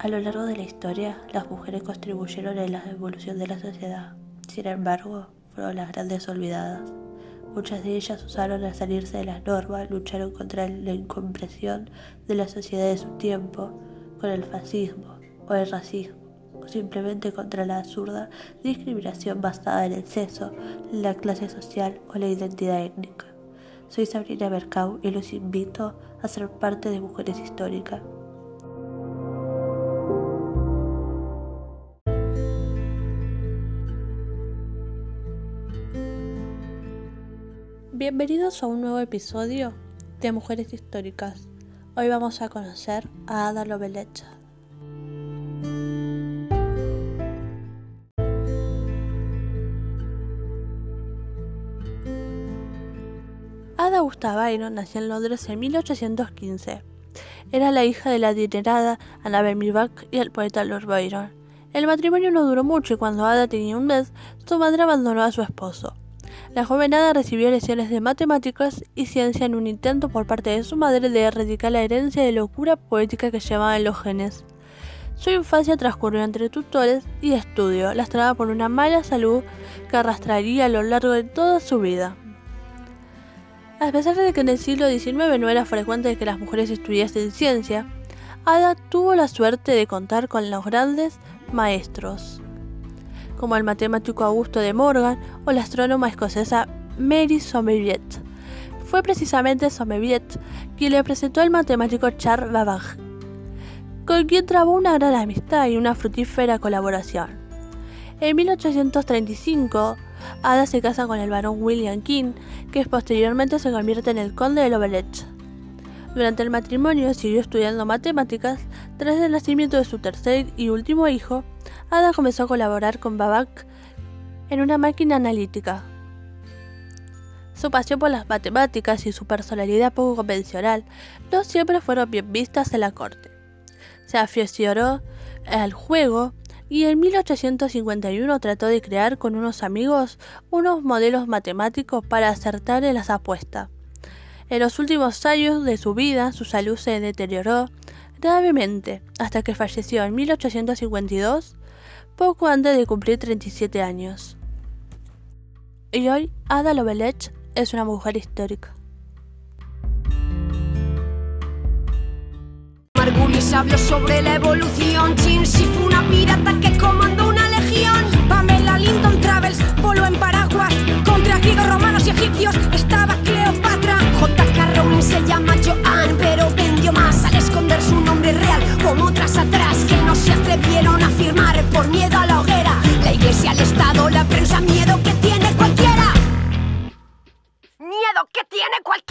A lo largo de la historia, las mujeres contribuyeron en la evolución de la sociedad. Sin embargo, fueron las grandes olvidadas. Muchas de ellas usaron al salirse de las normas, lucharon contra la incompresión de la sociedad de su tiempo, con el fascismo o el racismo, o simplemente contra la absurda discriminación basada en el sexo, la clase social o la identidad étnica. Soy Sabrina Mercau y los invito a ser parte de Mujeres Históricas. Bienvenidos a un nuevo episodio de Mujeres Históricas. Hoy vamos a conocer a Ada Lovelace. Ada Gustava Byron nació en Londres en 1815. Era la hija de la adinerada Annabel Milback y el poeta Lord Byron. El matrimonio no duró mucho y cuando Ada tenía un mes, su madre abandonó a su esposo. La joven Ada recibió lecciones de matemáticas y ciencia en un intento por parte de su madre de erradicar la herencia de locura poética que llevaban los genes. Su infancia transcurrió entre tutores y estudio, lastrada por una mala salud que arrastraría a lo largo de toda su vida. A pesar de que en el siglo XIX no era frecuente que las mujeres estudiasen ciencia, Ada tuvo la suerte de contar con los grandes maestros como el matemático Augusto de Morgan o la astrónoma escocesa Mary Somerville. Fue precisamente Somerville quien le presentó al matemático Charles Babbage, con quien trabó una gran amistad y una fructífera colaboración. En 1835, Ada se casa con el barón William King, que posteriormente se convierte en el conde de Lovelace. Durante el matrimonio siguió estudiando matemáticas. Tras el nacimiento de su tercer y último hijo, Ada comenzó a colaborar con Babak en una máquina analítica. Su pasión por las matemáticas y su personalidad poco convencional no siempre fueron bien vistas en la corte. Se aficionó al juego y en 1851 trató de crear con unos amigos unos modelos matemáticos para acertar en las apuestas. En los últimos años de su vida, su salud se deterioró gravemente hasta que falleció en 1852, poco antes de cumplir 37 años. Y hoy, Ada Lovelace es una mujer histórica. la prensa miedo que